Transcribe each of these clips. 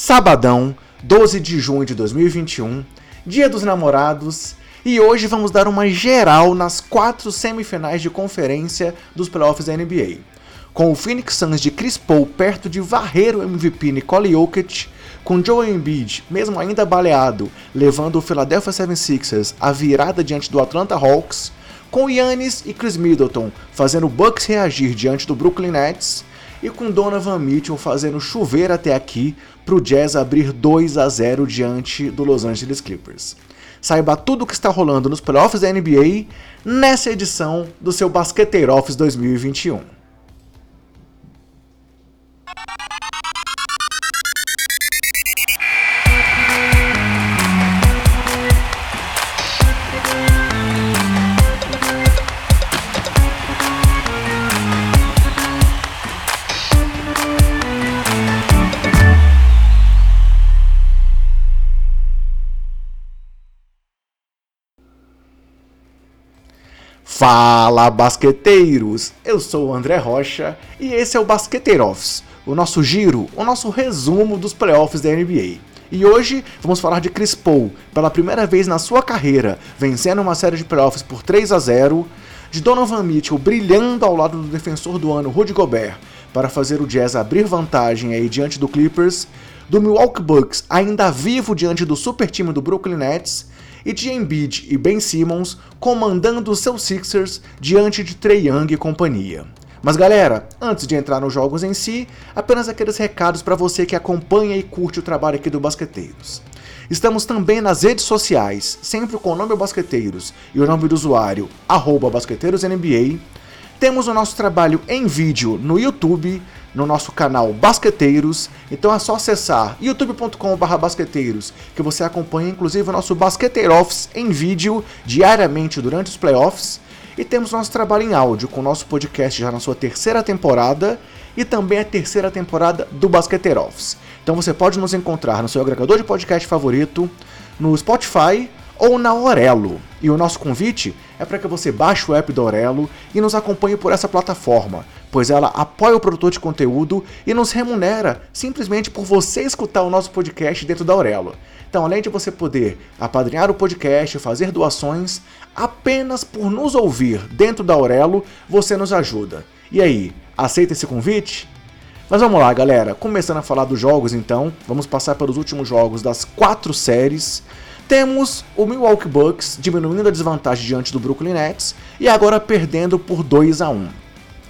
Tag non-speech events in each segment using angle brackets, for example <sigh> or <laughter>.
sabadão, 12 de junho de 2021, Dia dos Namorados, e hoje vamos dar uma geral nas quatro semifinais de conferência dos playoffs da NBA. Com o Phoenix Suns de Chris Paul perto de varrer o MVP Nicole Jokic, com Joel Embiid, mesmo ainda baleado, levando o Philadelphia 76ers à virada diante do Atlanta Hawks, com Yannis e Chris Middleton fazendo o Bucks reagir diante do Brooklyn Nets, e com Donovan Mitchell fazendo chover até aqui para o Jazz abrir 2 a 0 diante do Los Angeles Clippers. Saiba tudo o que está rolando nos playoffs da NBA nessa edição do seu Basqueteiro Office 2021. Fala basqueteiros! Eu sou o André Rocha e esse é o Basqueteiro Office, o nosso giro, o nosso resumo dos playoffs da NBA. E hoje vamos falar de Chris Paul, pela primeira vez na sua carreira, vencendo uma série de playoffs por 3 a 0, de Donovan Mitchell brilhando ao lado do defensor do ano Rudy Gobert para fazer o Jazz abrir vantagem aí diante do Clippers, do Milwaukee Bucks ainda vivo diante do super time do Brooklyn Nets e de Embiid e Ben Simmons comandando seus Sixers diante de Trey Young e companhia. Mas galera, antes de entrar nos jogos em si, apenas aqueles recados para você que acompanha e curte o trabalho aqui do Basqueteiros. Estamos também nas redes sociais, sempre com o nome Basqueteiros e o nome do usuário, BasqueteirosNBA. Temos o nosso trabalho em vídeo no YouTube, no nosso canal Basqueteiros. Então é só acessar youtube.com.br basqueteiros que você acompanha inclusive o nosso Basqueteiro Office em vídeo diariamente durante os playoffs. E temos nosso trabalho em áudio com o nosso podcast já na sua terceira temporada e também a terceira temporada do Basqueteiro Office. Então você pode nos encontrar no seu agregador de podcast favorito, no Spotify ou na Orelo. E o nosso convite é para que você baixe o app da Orelo e nos acompanhe por essa plataforma, pois ela apoia o produtor de conteúdo e nos remunera simplesmente por você escutar o nosso podcast dentro da Aurelo. Então, além de você poder apadrinhar o podcast, fazer doações, apenas por nos ouvir dentro da Aurelo, você nos ajuda. E aí, aceita esse convite? Mas vamos lá, galera. Começando a falar dos jogos, então, vamos passar pelos últimos jogos das quatro séries. Temos o Milwaukee Bucks diminuindo a desvantagem diante do Brooklyn Nets e agora perdendo por 2 a 1.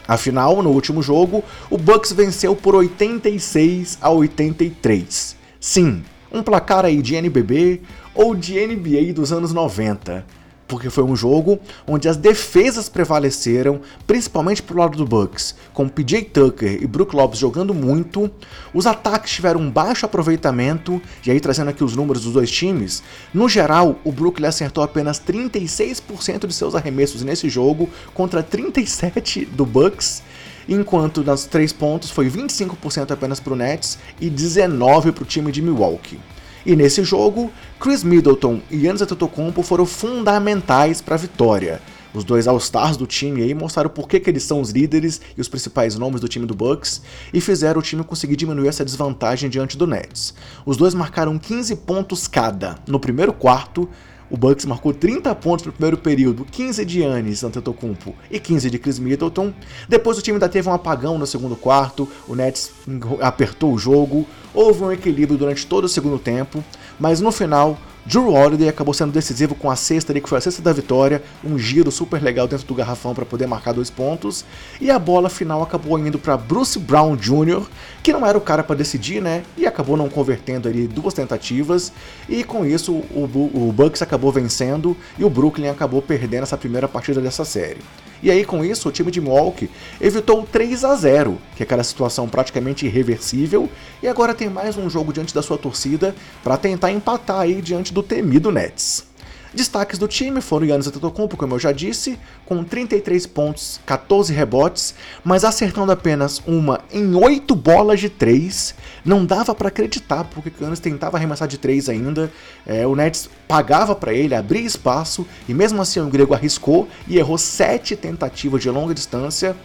Afinal, no último jogo, o Bucks venceu por 86 a 83. Sim, um placar aí de NBB ou de NBA dos anos 90 porque foi um jogo onde as defesas prevaleceram, principalmente pro lado do Bucks, com PJ Tucker e Brook Lopes jogando muito, os ataques tiveram um baixo aproveitamento, e aí trazendo aqui os números dos dois times, no geral, o Brooklyn acertou apenas 36% de seus arremessos nesse jogo, contra 37% do Bucks, enquanto nas três pontos foi 25% apenas para o Nets e 19% para o time de Milwaukee. E nesse jogo, Chris Middleton e Giannis Antetokounmpo foram fundamentais para a vitória. Os dois All-Stars do time aí mostraram por que, que eles são os líderes e os principais nomes do time do Bucks e fizeram o time conseguir diminuir essa desvantagem diante do Nets. Os dois marcaram 15 pontos cada no primeiro quarto, o Bucks marcou 30 pontos no primeiro período, 15 de Yannis Antetokounmpo e 15 de Chris Middleton. Depois o time ainda teve um apagão no segundo quarto, o Nets apertou o jogo, houve um equilíbrio durante todo o segundo tempo, mas no final Drew Holiday acabou sendo decisivo com a sexta ali, que foi a sexta da vitória, um giro super legal dentro do garrafão para poder marcar dois pontos, e a bola final acabou indo para Bruce Brown Jr., que não era o cara para decidir, né? E acabou não convertendo ali duas tentativas, e com isso o, o Bucks acabou vencendo e o Brooklyn acabou perdendo essa primeira partida dessa série. E aí, com isso, o time de Milwaukee evitou 3 a 0 que é aquela situação praticamente irreversível, e agora tem mais um jogo diante da sua torcida para tentar empatar aí diante do temido Nets. Destaques do time foram Yannis Antetokounmpo, como eu já disse, com 33 pontos, 14 rebotes, mas acertando apenas uma em 8 bolas de 3. Não dava para acreditar, porque o Yannis tentava arremessar de 3 ainda. É, o Nets pagava para ele, abria espaço, e mesmo assim o grego arriscou e errou 7 tentativas de longa distância.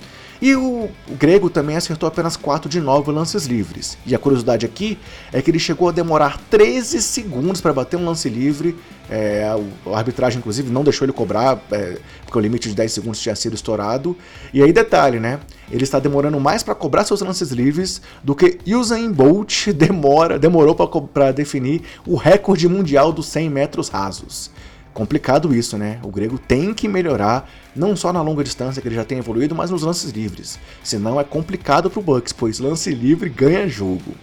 E o, grego também acertou apenas 4 de 9 lances livres. E a curiosidade aqui é que ele chegou a demorar 13 segundos para bater um lance livre. É, a arbitragem, inclusive, não deixou ele cobrar, é, porque o limite de 10 segundos tinha sido estourado. E aí, detalhe, né? Ele está demorando mais para cobrar seus lances livres do que Usain Bolt <laughs> demora, demorou para definir o recorde mundial dos 100 metros rasos. Complicado isso, né? O grego tem que melhorar, não só na longa distância que ele já tem evoluído, mas nos lances livres. Senão é complicado pro Bucks, pois lance livre ganha jogo.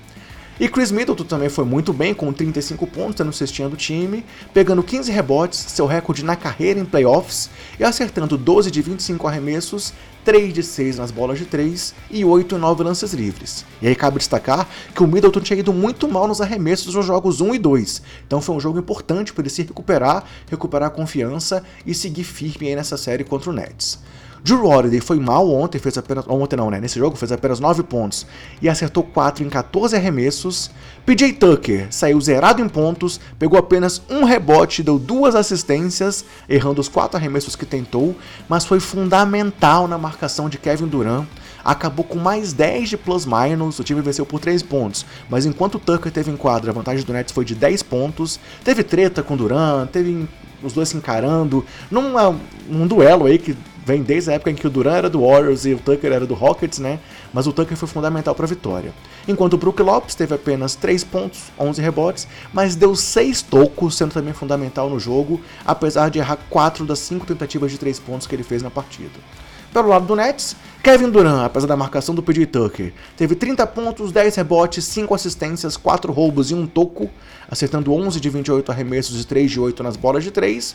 E Chris Middleton também foi muito bem, com 35 pontos no cestinha do time, pegando 15 rebotes, seu recorde na carreira em playoffs, e acertando 12 de 25 arremessos, 3 de 6 nas bolas de 3 e 8 em 9 lances livres. E aí cabe destacar que o Middleton tinha ido muito mal nos arremessos nos jogos 1 e 2, então foi um jogo importante para ele se recuperar, recuperar a confiança e seguir firme nessa série contra o Nets. Drew Holiday foi mal ontem, fez apenas. Ontem não, né? Nesse jogo fez apenas 9 pontos e acertou 4 em 14 arremessos. PJ Tucker saiu zerado em pontos, pegou apenas um rebote, deu duas assistências, errando os 4 arremessos que tentou, mas foi fundamental na marcação de Kevin Durant. Acabou com mais 10 de plus-minus, o time venceu por 3 pontos, mas enquanto Tucker teve em quadra, a vantagem do Nets foi de 10 pontos. Teve treta com Durant, teve os dois se encarando, num, num duelo aí que vem desde a época em que o Duran era do Warriors e o Tucker era do Rockets, né? Mas o Tucker foi fundamental para a vitória. Enquanto o Brook Lopes teve apenas 3 pontos, 11 rebotes, mas deu 6 tocos, sendo também fundamental no jogo, apesar de errar 4 das 5 tentativas de 3 pontos que ele fez na partida. Pelo lado do Nets, Kevin Durant, apesar da marcação do PJ Tucker, teve 30 pontos, 10 rebotes, 5 assistências, 4 roubos e 1 toco, acertando 11 de 28 arremessos e 3 de 8 nas bolas de 3.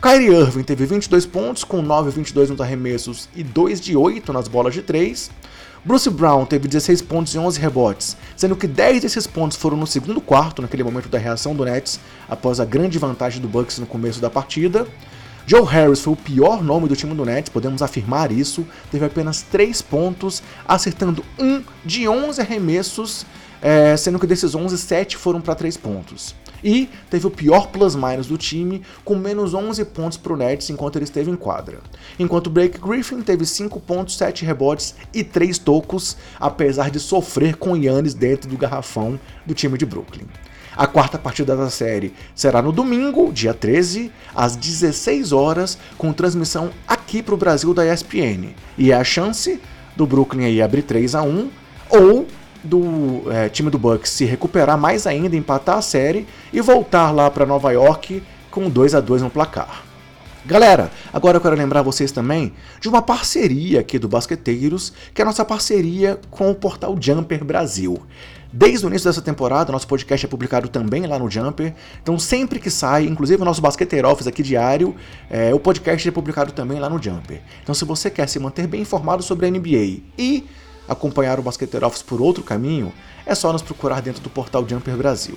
Kyrie Irving teve 22 pontos, com 9 de 22 nos arremessos e 2 de 8 nas bolas de 3. Bruce Brown teve 16 pontos e 11 rebotes, sendo que 10 desses pontos foram no segundo quarto, naquele momento da reação do Nets, após a grande vantagem do Bucks no começo da partida. Joe Harris foi o pior nome do time do Nets, podemos afirmar isso. Teve apenas 3 pontos, acertando 1 de 11 arremessos, é, sendo que desses 11, 7 foram para 3 pontos. E teve o pior plus-minus do time, com menos 11 pontos para o Nets enquanto ele esteve em quadra. Enquanto Blake Griffin teve 5 pontos, 7 rebotes e 3 tocos, apesar de sofrer com Yannis dentro do garrafão do time de Brooklyn. A quarta partida da série será no domingo, dia 13, às 16 horas, com transmissão aqui para o Brasil da ESPN. E é a chance do Brooklyn aí abrir 3 a 1 ou do é, time do Bucks se recuperar mais ainda, empatar a série e voltar lá para Nova York com 2 a 2 no placar. Galera, agora eu quero lembrar vocês também de uma parceria aqui do Basqueteiros, que é a nossa parceria com o portal Jumper Brasil. Desde o início dessa temporada, nosso podcast é publicado também lá no Jumper. Então, sempre que sai, inclusive o nosso Basqueteiro Office aqui diário, é, o podcast é publicado também lá no Jumper. Então, se você quer se manter bem informado sobre a NBA e acompanhar o Basqueteiro Office por outro caminho, é só nos procurar dentro do portal Jumper Brasil.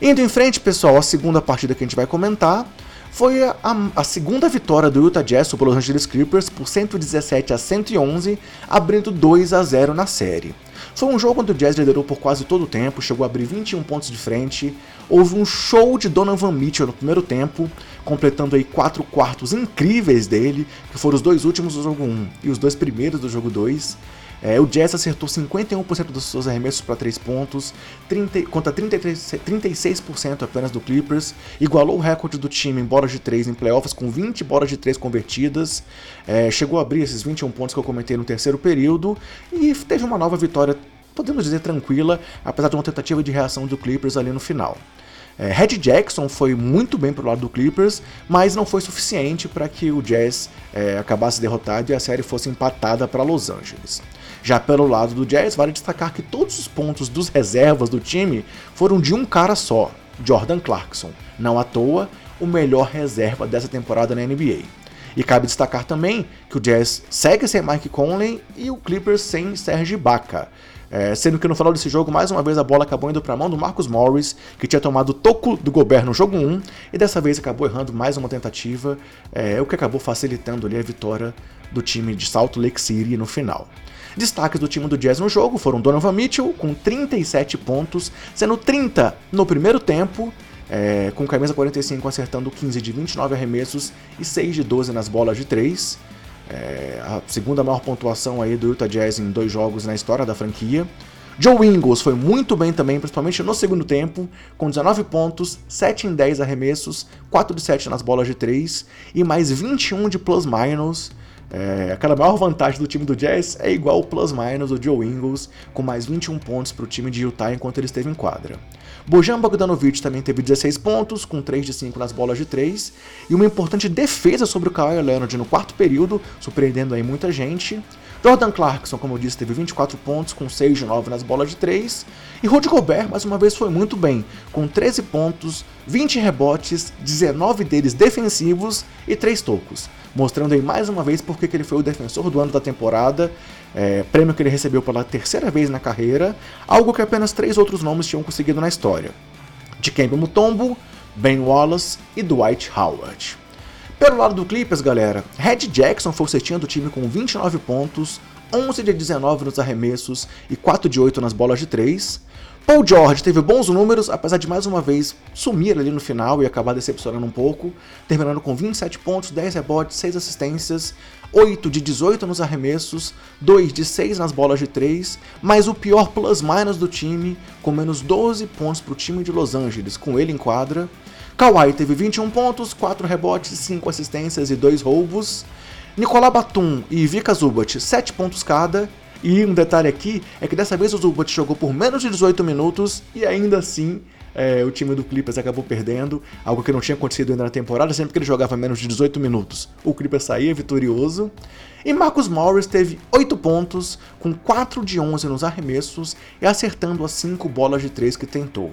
Indo em frente, pessoal, a segunda partida que a gente vai comentar foi a, a, segunda vitória do Utah Jazz sobre os Los Angeles Clippers por 117 a 111, abrindo 2 a 0 na série. Foi um jogo onde o Jazz liderou por quase todo o tempo, chegou a abrir 21 pontos de frente. Houve um show de Donovan Mitchell no primeiro tempo, completando aí quatro quartos incríveis dele, que foram os dois últimos do jogo 1 e os dois primeiros do jogo 2. É, o Jazz acertou 51% dos seus arremessos para 3 pontos, 30, contra 33, 36% apenas do Clippers, igualou o recorde do time em bolas de 3 em playoffs com 20 bolas de 3 convertidas, é, chegou a abrir esses 21 pontos que eu comentei no terceiro período e teve uma nova vitória, podemos dizer tranquila, apesar de uma tentativa de reação do Clippers ali no final. É, Red Jackson foi muito bem pro lado do Clippers, mas não foi suficiente para que o Jazz é, acabasse derrotado e a série fosse empatada para Los Angeles. Já pelo lado do Jazz, vale destacar que todos os pontos dos reservas do time foram de um cara só, Jordan Clarkson. Não à toa, o melhor reserva dessa temporada na NBA. E cabe destacar também que o Jazz segue sem Mike Conley e o Clippers sem Serge Ibaka. É, sendo que no final desse jogo, mais uma vez, a bola acabou indo para a mão do Marcus Morris, que tinha tomado o toco do Gobert no jogo 1, e dessa vez acabou errando mais uma tentativa, é, o que acabou facilitando ali a vitória do time de Salt Lake City no final. Destaques do time do Jazz no jogo foram Donovan Mitchell, com 37 pontos, sendo 30 no primeiro tempo, é, com camisa 45 acertando 15 de 29 arremessos e 6 de 12 nas bolas de 3. é, a segunda maior pontuação aí do Utah Jazz em dois jogos na história da franquia. Joe Ingles foi muito bem também, principalmente no segundo tempo, com 19 pontos, 7 em 10 arremessos, 4 de 7 nas bolas de 3 e mais 21 de plus-minus. É, aquela maior vantagem do time do Jazz é igual o plus-minus do Joe Ingles, com mais 21 pontos para o time de Utah enquanto ele esteve em quadra. Bojan Bogdanovic também teve 16 pontos, com 3 de 5 nas bolas de 3, e uma importante defesa sobre o Kawhi Leonard no quarto período, surpreendendo aí muita gente. Jordan Clarkson, como eu disse, teve 24 pontos, com 6 de 9 nas bolas de 3. E Rudy Gobert, mais uma vez, foi muito bem, com 13 pontos, 20 rebotes, 19 deles defensivos e 3 tocos. Mostrando aí mais uma vez porque ele foi o defensor do ano da temporada, é, prêmio que ele recebeu pela terceira vez na carreira, algo que apenas três outros nomes tinham conseguido na história. Dikembe Mutombo, Ben Wallace e Dwight Howard. Pelo lado do Clippers, galera, Red Jackson foi o cestinha do time com 29 pontos, 11 de 19 nos arremessos e 4 de 8 nas bolas de 3. Paul George teve bons números, apesar de mais uma vez sumir ali no final e acabar decepcionando um pouco, terminando com 27 pontos, 10 rebotes, 6 assistências, 8 de 18 nos arremessos, 2 de 6 nas bolas de 3, mas o pior plus-minus do time, com menos 12 pontos para o time de Los Angeles, com ele em quadra. Kawhi teve 21 pontos, 4 rebotes, 5 assistências e 2 roubos. Nicolás Batum e Vika Zubat, 7 pontos cada, e um detalhe aqui é que dessa vez o Zubat jogou por menos de 18 minutos e ainda assim é, o time do Clippers acabou perdendo, algo que não tinha acontecido ainda na temporada, sempre que ele jogava menos de 18 minutos. O Clippers saía vitorioso. E Marcus Morris teve 8 pontos, com 4 de 11 nos arremessos e acertando as 5 bolas de 3 que tentou.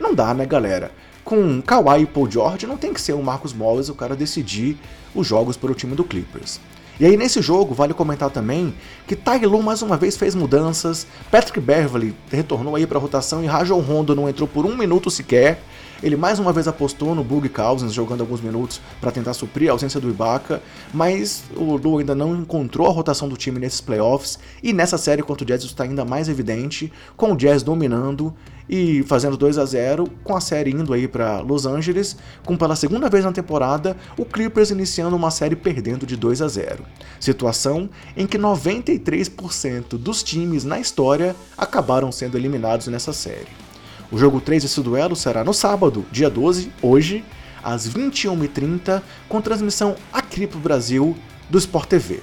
Não dá, né, galera? Com Kawhi e Paul George, não tem que ser o Marcus Morris o cara decidir os jogos para o time do Clippers. E aí nesse jogo vale comentar também que Tyloo mais uma vez fez mudanças, Patrick Beverly retornou aí para a rotação e Rajon Rondo não entrou por um minuto sequer. Ele mais uma vez apostou no Bug Cousins, jogando alguns minutos para tentar suprir a ausência do Ibaka, mas o Lu ainda não encontrou a rotação do time nesses playoffs, e nessa série contra o Jazz está ainda mais evidente, com o Jazz dominando e fazendo 2 a 0 com a série indo aí para Los Angeles, com pela segunda vez na temporada o Clippers iniciando uma série perdendo de 2 a 0. Situação em que 93% dos times na história acabaram sendo eliminados nessa série. O jogo 3 desse duelo será no sábado, dia 12, hoje, às 21h30, com transmissão aqui pro Brasil do Sport TV.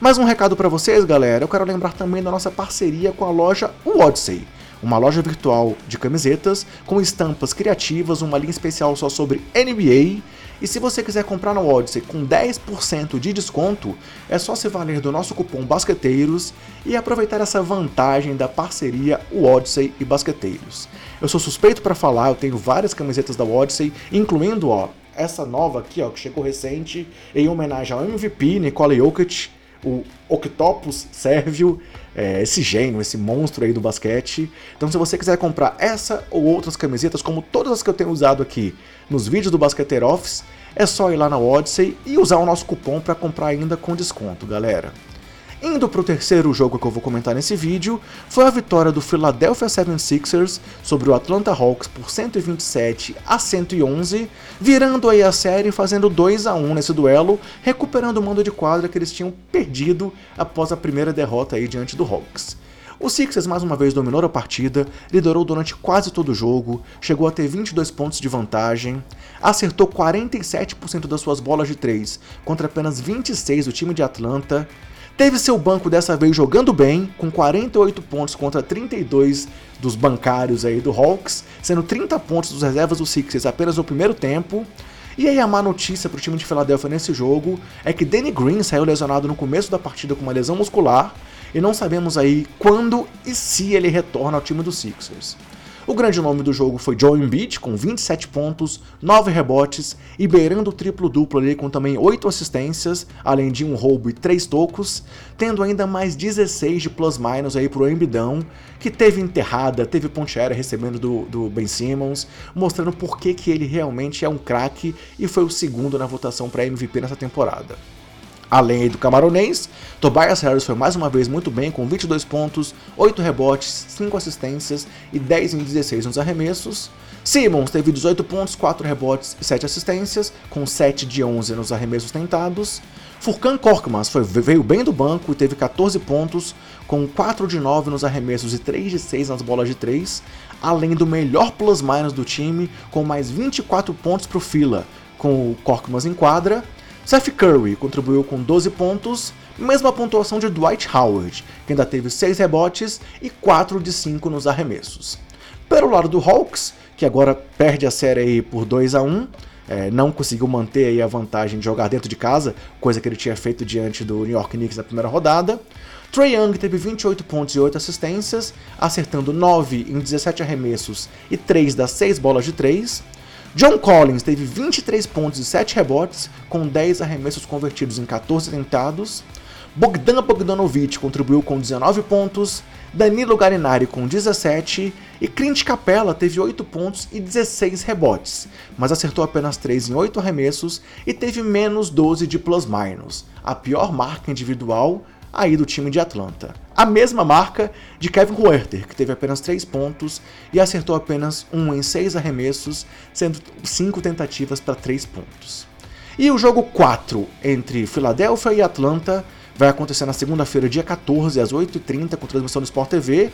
Mais um recado para vocês, galera. Eu quero lembrar também da nossa parceria com a loja Odyssey uma loja virtual de camisetas com estampas criativas, uma linha especial só sobre NBA. E se você quiser comprar no Odyssey com 10% de desconto, é só se valer do nosso cupom Basqueteiros e aproveitar essa vantagem da parceria Odyssey e Basqueteiros. Eu sou suspeito para falar, eu tenho várias camisetas da Odyssey, incluindo ó, essa nova aqui, ó, que chegou recente, em homenagem ao MVP Nikola Jokic, o Octopus Sérvio, é, esse gênio, esse monstro aí do basquete. Então, se você quiser comprar essa ou outras camisetas, como todas as que eu tenho usado aqui nos vídeos do Basqueteiro Office, é só ir lá na Odyssey e usar o nosso cupom para comprar ainda com desconto, galera. Indo para o terceiro jogo que eu vou comentar nesse vídeo, foi a vitória do Philadelphia 76ers sobre o Atlanta Hawks por 127 a 111, virando aí a série fazendo 2 a 1 nesse duelo, recuperando o mando de quadra que eles tinham perdido após a primeira derrota aí diante do Hawks. O Sixers mais uma vez dominou a partida, liderou durante quase todo o jogo, chegou a ter 22 pontos de vantagem, acertou 47% das suas bolas de 3 contra apenas 26 do time de Atlanta, Teve seu banco dessa vez jogando bem, com 48 pontos contra 32 dos bancários aí do Hawks, sendo 30 pontos dos reservas do Sixers apenas no primeiro tempo. E aí a má notícia para o time de Philadelphia nesse jogo é que Danny Green saiu lesionado no começo da partida com uma lesão muscular e não sabemos aí quando e se ele retorna ao time dos Sixers. O grande nome do jogo foi Joe Embiid, com 27 pontos, 9 rebotes e beirando o triplo-duplo ali com também 8 assistências, além de um roubo e 3 tocos, tendo ainda mais 16 de plus-minus aí pro Embidão, que teve enterrada, teve ponte aérea recebendo do, do Ben Simmons, mostrando por que, que ele realmente é um craque e foi o segundo na votação para MVP nessa temporada. Além do camaronês, Tobias Harris foi mais uma vez muito bem, com 22 pontos, 8 rebotes, 5 assistências e 10 em 16 nos arremessos. Simmons teve 18 pontos, 4 rebotes e 7 assistências, com 7 de 11 nos arremessos tentados. Furkan Korkmaz foi, veio bem do banco e teve 14 pontos, com 4 de 9 nos arremessos e 3 de 6 nas bolas de 3, além do melhor plus-minus do time, com mais 24 pontos para o fila, com o Korkmaz em quadra. Seth Curry contribuiu com 12 pontos, mesma pontuação de Dwight Howard, que ainda teve 6 rebotes e 4 de 5 nos arremessos. Pelo lado do Hawks, que agora perde a série por 2 a 1 é, não conseguiu manter a vantagem de jogar dentro de casa, coisa que ele tinha feito diante do New York Knicks na primeira rodada. Trey Young teve 28 pontos e 8 assistências, acertando 9 em 17 arremessos e 3 das 6 bolas de 3. John Collins teve 23 pontos e 7 rebotes, com 10 arremessos convertidos em 14 tentados. Bogdan Bogdanovic contribuiu com 19 pontos, Danilo Garinari com 17 e Clint Capella teve 8 pontos e 16 rebotes, mas acertou apenas 3 em 8 arremessos e teve menos 12 de plus-minus, a pior marca individual aí do time de Atlanta. A mesma marca de Kevin Huerter, que teve apenas 3 pontos e acertou apenas 1 em 6 arremessos, sendo 5 tentativas para 3 pontos. E o jogo 4 entre Filadélfia e Atlanta vai acontecer na segunda-feira, dia 14, às 8h30, com transmissão do Sport TV,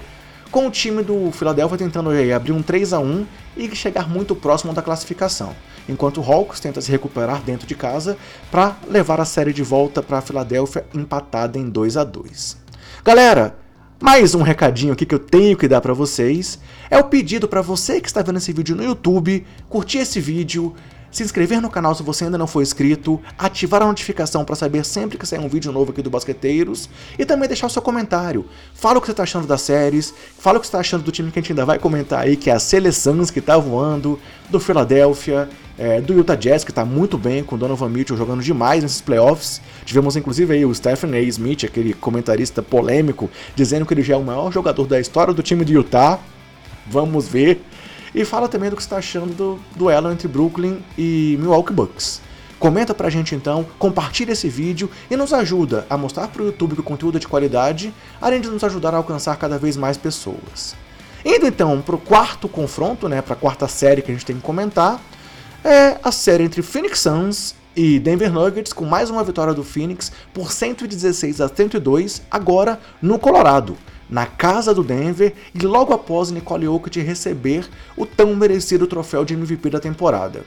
com o time do Philadelphia tentando abrir um 3 a 1 e chegar muito próximo da classificação, enquanto o Hawks tenta se recuperar dentro de casa para levar a série de volta para a Filadélfia empatada em 2 a 2. Galera, mais um recadinho aqui que eu tenho que dar para vocês é o pedido para você que está vendo esse vídeo no YouTube, curtir esse vídeo, se inscrever no canal se você ainda não for inscrito, ativar a notificação para saber sempre que sair um vídeo novo aqui do Basqueteiros e também deixar o seu comentário. Fala o que você está achando das séries, fala o que você está achando do time que a gente ainda vai comentar aí, que é a Seleções que está voando, do Philadelphia, é, do Utah Jazz, que está muito bem, com o Donovan Mitchell jogando demais nesses playoffs. Tivemos inclusive aí o Stephen A. Smith, aquele comentarista polêmico, dizendo que ele já é o maior jogador da história do time de Utah. Vamos ver e fala também do que você está achando do duelo entre Brooklyn e Milwaukee Bucks. Comenta pra gente então, compartilha esse vídeo e nos ajuda a mostrar pro YouTube que o conteúdo é de qualidade, além de nos ajudar a alcançar cada vez mais pessoas. Indo então pro quarto confronto, né, pra quarta série que a gente tem que comentar, é a série entre Phoenix Suns e Denver Nuggets, com mais uma vitória do Phoenix por 116 a 102, agora no Colorado na casa do Denver e logo após Nicole Jokic receber o tão merecido troféu de MVP da temporada.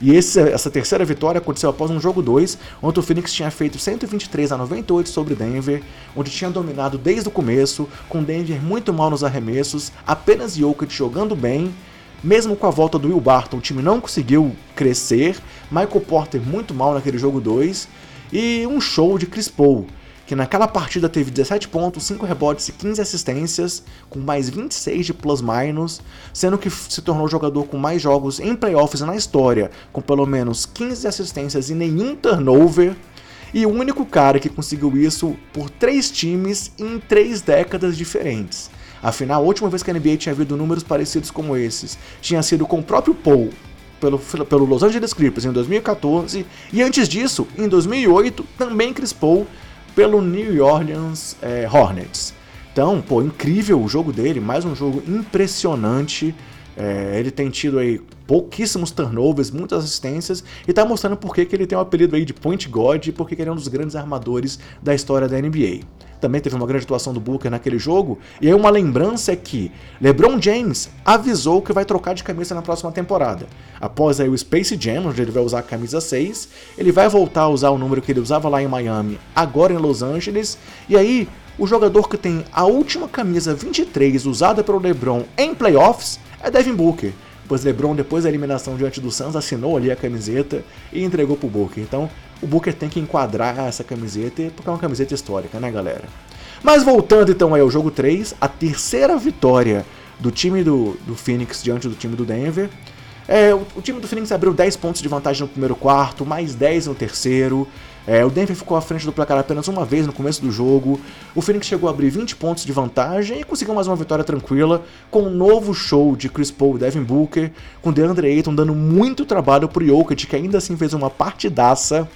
E esse, essa terceira vitória aconteceu após um jogo 2, onde o Phoenix tinha feito 123 a 98 sobre Denver, onde tinha dominado desde o começo, com Denver muito mal nos arremessos, apenas Jokic jogando bem. Mesmo com a volta do Will Barton, o time não conseguiu crescer, Michael Porter muito mal naquele jogo 2, e um show de Chris Paul, que naquela partida teve 17 pontos, 5 rebotes e 15 assistências, com mais 26 de plus-minus, sendo que se tornou o jogador com mais jogos em playoffs na história, com pelo menos 15 assistências e nenhum turnover, e o único cara que conseguiu isso por três times em três décadas diferentes. Afinal, a última vez que a NBA tinha havido números parecidos como esses tinha sido com o próprio Paul, pelo, pelo Los Angeles Clippers em 2014, e antes disso, em 2008, também Chris Paul pelo New Orleans é, Hornets. Então, pô, incrível o jogo dele, mais um jogo impressionante. É, ele tem tido aí pouquíssimos turnovers, muitas assistências e tá mostrando por que, que ele tem o apelido aí de Point God e por que, que ele é um dos grandes armadores da história da NBA também teve uma grande atuação do Booker naquele jogo. E aí uma lembrança é que LeBron James avisou que vai trocar de camisa na próxima temporada. Após aí o Space Jam, onde ele vai usar a camisa 6, ele vai voltar a usar o número que ele usava lá em Miami, agora em Los Angeles. E aí o jogador que tem a última camisa 23 usada pelo LeBron em playoffs é Devin Booker pois LeBron, depois da eliminação diante do Suns, assinou ali a camiseta e entregou pro Booker. Então, o Booker tem que enquadrar essa camiseta, porque é uma camiseta histórica, né, galera? Mas voltando então aí ao jogo 3, a terceira vitória do time do, do Phoenix diante do time do Denver. É, o, o, time do Phoenix abriu 10 pontos de vantagem no primeiro quarto, mais 10 no terceiro. É, o Denver ficou à frente do placar apenas uma vez no começo do jogo. O Phoenix chegou a abrir 20 pontos de vantagem e conseguiu mais uma vitória tranquila com um novo show de Chris Paul e Devin Booker, com DeAndre Ayton dando muito trabalho pro Jokic, que ainda assim fez uma partidaça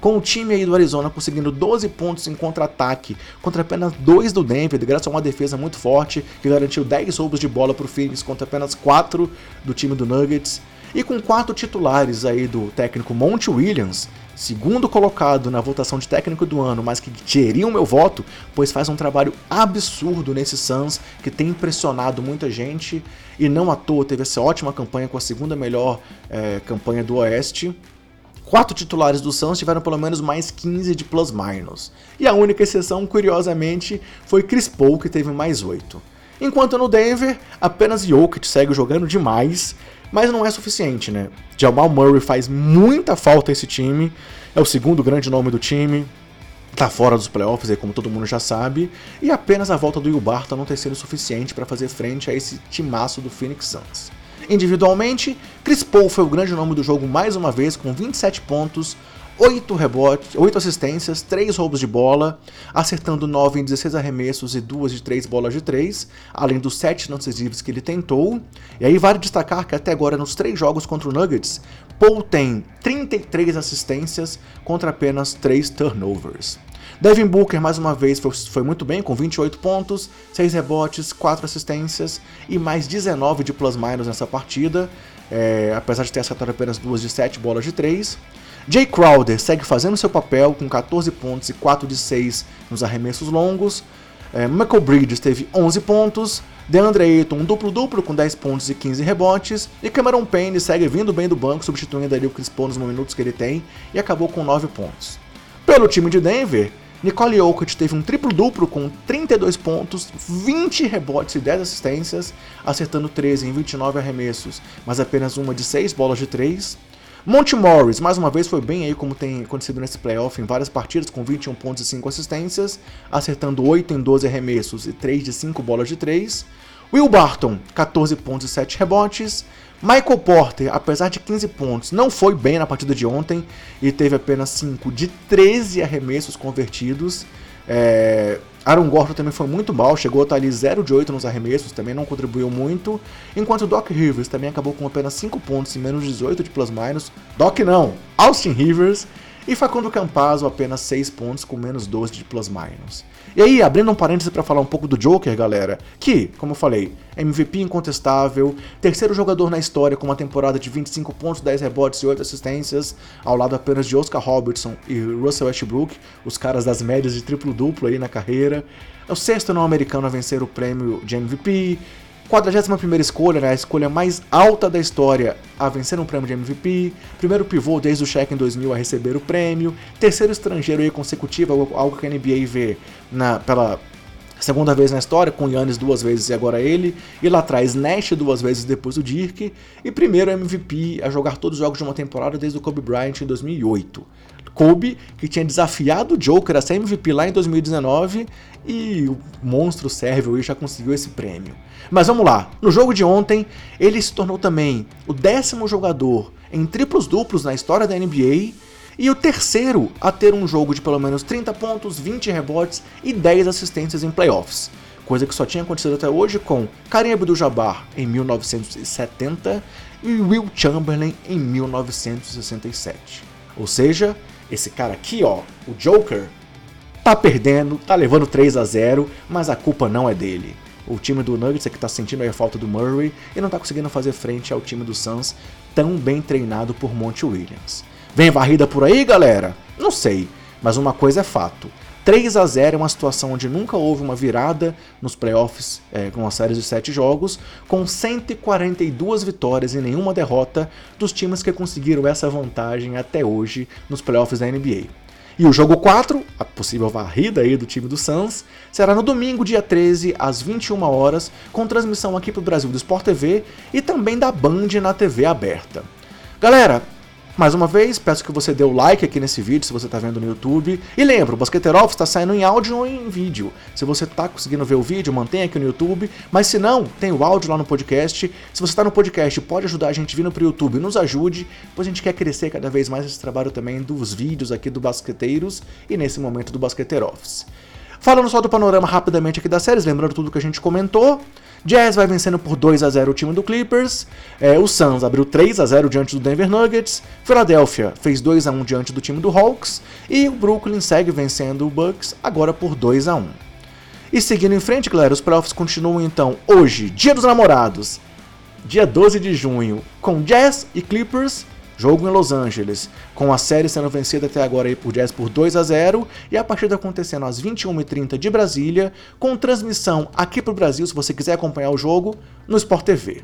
com o time aí do Arizona conseguindo 12 pontos em contra-ataque contra apenas 2 do Denver, graças a uma defesa muito forte que garantiu 10 roubos de bola para o Phoenix contra apenas 4 do time do Nuggets. E com quatro titulares aí do técnico Monte Williams, segundo colocado na votação de técnico do ano, mas que teriam meu voto, pois faz um trabalho absurdo nesse Suns, que tem impressionado muita gente e não à toa teve essa ótima campanha com a segunda melhor é, campanha do Oeste. Quatro titulares do Suns tiveram pelo menos mais 15 de plus-minus. E a única exceção, curiosamente, foi Chris Paul, que teve mais 8. Enquanto no Denver, apenas Jokic segue jogando demais, mas não é suficiente, né? Jamal Murray faz muita falta a esse time, é o segundo grande nome do time, tá fora dos playoffs, aí, como todo mundo já sabe, e apenas a volta do Will Barton não tem sido suficiente para fazer frente a esse timaço do Phoenix Suns. Individualmente, Chris Paul foi o grande nome do jogo mais uma vez, com 27 pontos, 8 rebotes, 8 assistências, 3 roubos de bola, acertando 9 em 16 arremessos e 2 de 3 bolas de 3, além dos 7 lances livres que ele tentou. E aí vale destacar que até agora nos 3 jogos contra o Nuggets, Paul tem 33 assistências contra apenas 3 turnovers. Devin Booker, mais uma vez, foi, muito bem, com 28 pontos, 6 rebotes, 4 assistências e mais 19 de plus-minus nessa partida, é, apesar de ter acertado apenas 2 de 7 bolas de 3. Jay Crowder segue fazendo seu papel com 14 pontos e 4 de 6 nos arremessos longos. É, Michael Bridges teve 11 pontos. DeAndre Ayton um duplo-duplo com 10 pontos e 15 rebotes. E Cameron Payne segue vindo bem do banco, substituindo ali o Chris Paul nos minutos que ele tem e acabou com 9 pontos. Pelo time de Denver, Nicole Jokic teve um triplo-duplo com 32 pontos, 20 rebotes e 10 assistências, acertando 13 em 29 arremessos, mas apenas uma de 6 bolas de 3. Monte Morris, mais uma vez, foi bem aí como tem acontecido nesse playoff em várias partidas, com 21 pontos e 5 assistências, acertando 8 em 12 arremessos e 3 de 5 bolas de 3. Will Barton, 14 pontos e 7 rebotes. Michael Porter, apesar de 15 pontos, não foi bem na partida de ontem e teve apenas 5 de 13 arremessos convertidos. É... Aaron Gordon também foi muito mal, chegou a estar ali 0 de 8 nos arremessos, também não contribuiu muito. Enquanto Doc Rivers também acabou com apenas 5 pontos e menos 18 de plus-minus. Doc não, Austin Rivers e Facundo Campazzo apenas 6 pontos com menos 12 de plus-minus. E aí, abrindo um parêntese para falar um pouco do Joker, galera, que, como eu falei, MVP incontestável, terceiro jogador na história com uma temporada de 25 pontos, 10 rebotes e 8 assistências, ao lado apenas de Oscar Robertson e Russell Westbrook, os caras das médias de triplo-duplo aí na carreira. É o sexto não americano a vencer o prêmio de MVP, 41 escolha, né, a escolha mais alta da história a vencer um prêmio de MVP, primeiro pivô desde o Shaq em 2000 a receber o prêmio, terceiro estrangeiro aí consecutivo, algo que a NBA vê na, pela segunda vez na história, com Yannis duas vezes e agora ele, e lá atrás Nash duas vezes depois o Dirk, e primeiro MVP a jogar todos os jogos de uma temporada desde o Kobe Bryant em 2008. Kobe, que tinha desafiado o Joker a ser MVP lá em 2019 e o monstro sérvio já conseguiu esse prêmio. Mas vamos lá, no jogo de ontem, ele se tornou também o décimo jogador em triplos duplos na história da NBA e o terceiro a ter um jogo de pelo menos 30 pontos, 20 rebotes e 10 assistências em playoffs. Coisa que só tinha acontecido até hoje com Kareem Abdul-Jabbar em 1970 e Will Chamberlain em 1967. Ou seja, esse cara aqui, ó, o Joker, tá perdendo, tá levando 3 a 0, mas a culpa não é dele. O time do Nuggets é que tá sentindo a falta do Murray e não tá conseguindo fazer frente ao time do Suns, tão bem treinado por Monte Williams. Vem varrida por aí, galera? Não sei, mas uma coisa é fato. 3 a 0 é uma situação onde nunca houve uma virada nos playoffs é, com uma série de 7 jogos, com 142 vitórias e nenhuma derrota dos times que conseguiram essa vantagem até hoje nos playoffs da NBA. E o jogo 4, a possível varrida aí do time do Suns, será no domingo, dia 13, às 21 horas, com transmissão aqui para o Brasil do Sport TV e também da Band na TV aberta. Galera, mais uma vez, peço que você dê o like aqui nesse vídeo se você está vendo no YouTube. E lembra, o Basqueteiro está saindo em áudio ou em vídeo. Se você está conseguindo ver o vídeo, mantenha aqui no YouTube. Mas se não, tem o áudio lá no podcast. Se você está no podcast, pode ajudar a gente vindo para o YouTube, nos ajude, pois a gente quer crescer cada vez mais esse trabalho também dos vídeos aqui do Basqueteiros e nesse momento do Basqueteiro Office. Falando só do panorama rapidamente aqui das séries, lembrando tudo que a gente comentou. Jazz vai vencendo por 2 a 0 o time do Clippers. É, o Suns abriu 3 a 0 diante do Denver Nuggets. Philadelphia fez 2 a 1 diante do time do Hawks. E o Brooklyn segue vencendo o Bucks, agora por 2 a 1 E seguindo em frente, galera, os playoffs continuam então hoje, Dia dos Namorados, dia 12 de junho, com Jazz e Clippers, jogo em Los Angeles, com a série sendo vencida até agora aí por Jazz por 2 a 0 e a partida acontecendo às 21h30 de Brasília, com transmissão aqui pro Brasil, se você quiser acompanhar o jogo, no Sport TV.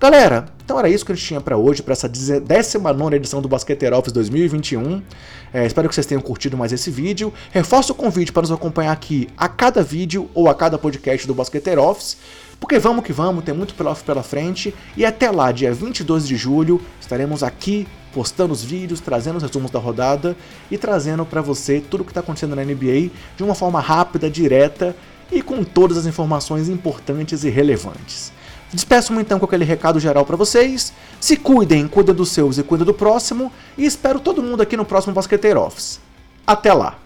Galera, então era isso que a gente tinha para hoje, para essa 19 edição do Basqueteiro Office 2021. É, espero que vocês tenham curtido mais esse vídeo. Reforço o convite para nos acompanhar aqui a cada vídeo ou a cada podcast do Basqueteiro Office. Porque vamos que vamos, tem muito playoff pela frente. E até lá, dia 22 de julho, estaremos aqui postando os vídeos, trazendo os resumos da rodada e trazendo para você tudo o que está acontecendo na NBA de uma forma rápida, direta e com todas as informações importantes e relevantes. Despeço-me então com aquele recado geral para vocês. Se cuidem, cuidem dos seus e cuidem do próximo. E espero todo mundo aqui no próximo Basqueteiro Office. Até lá!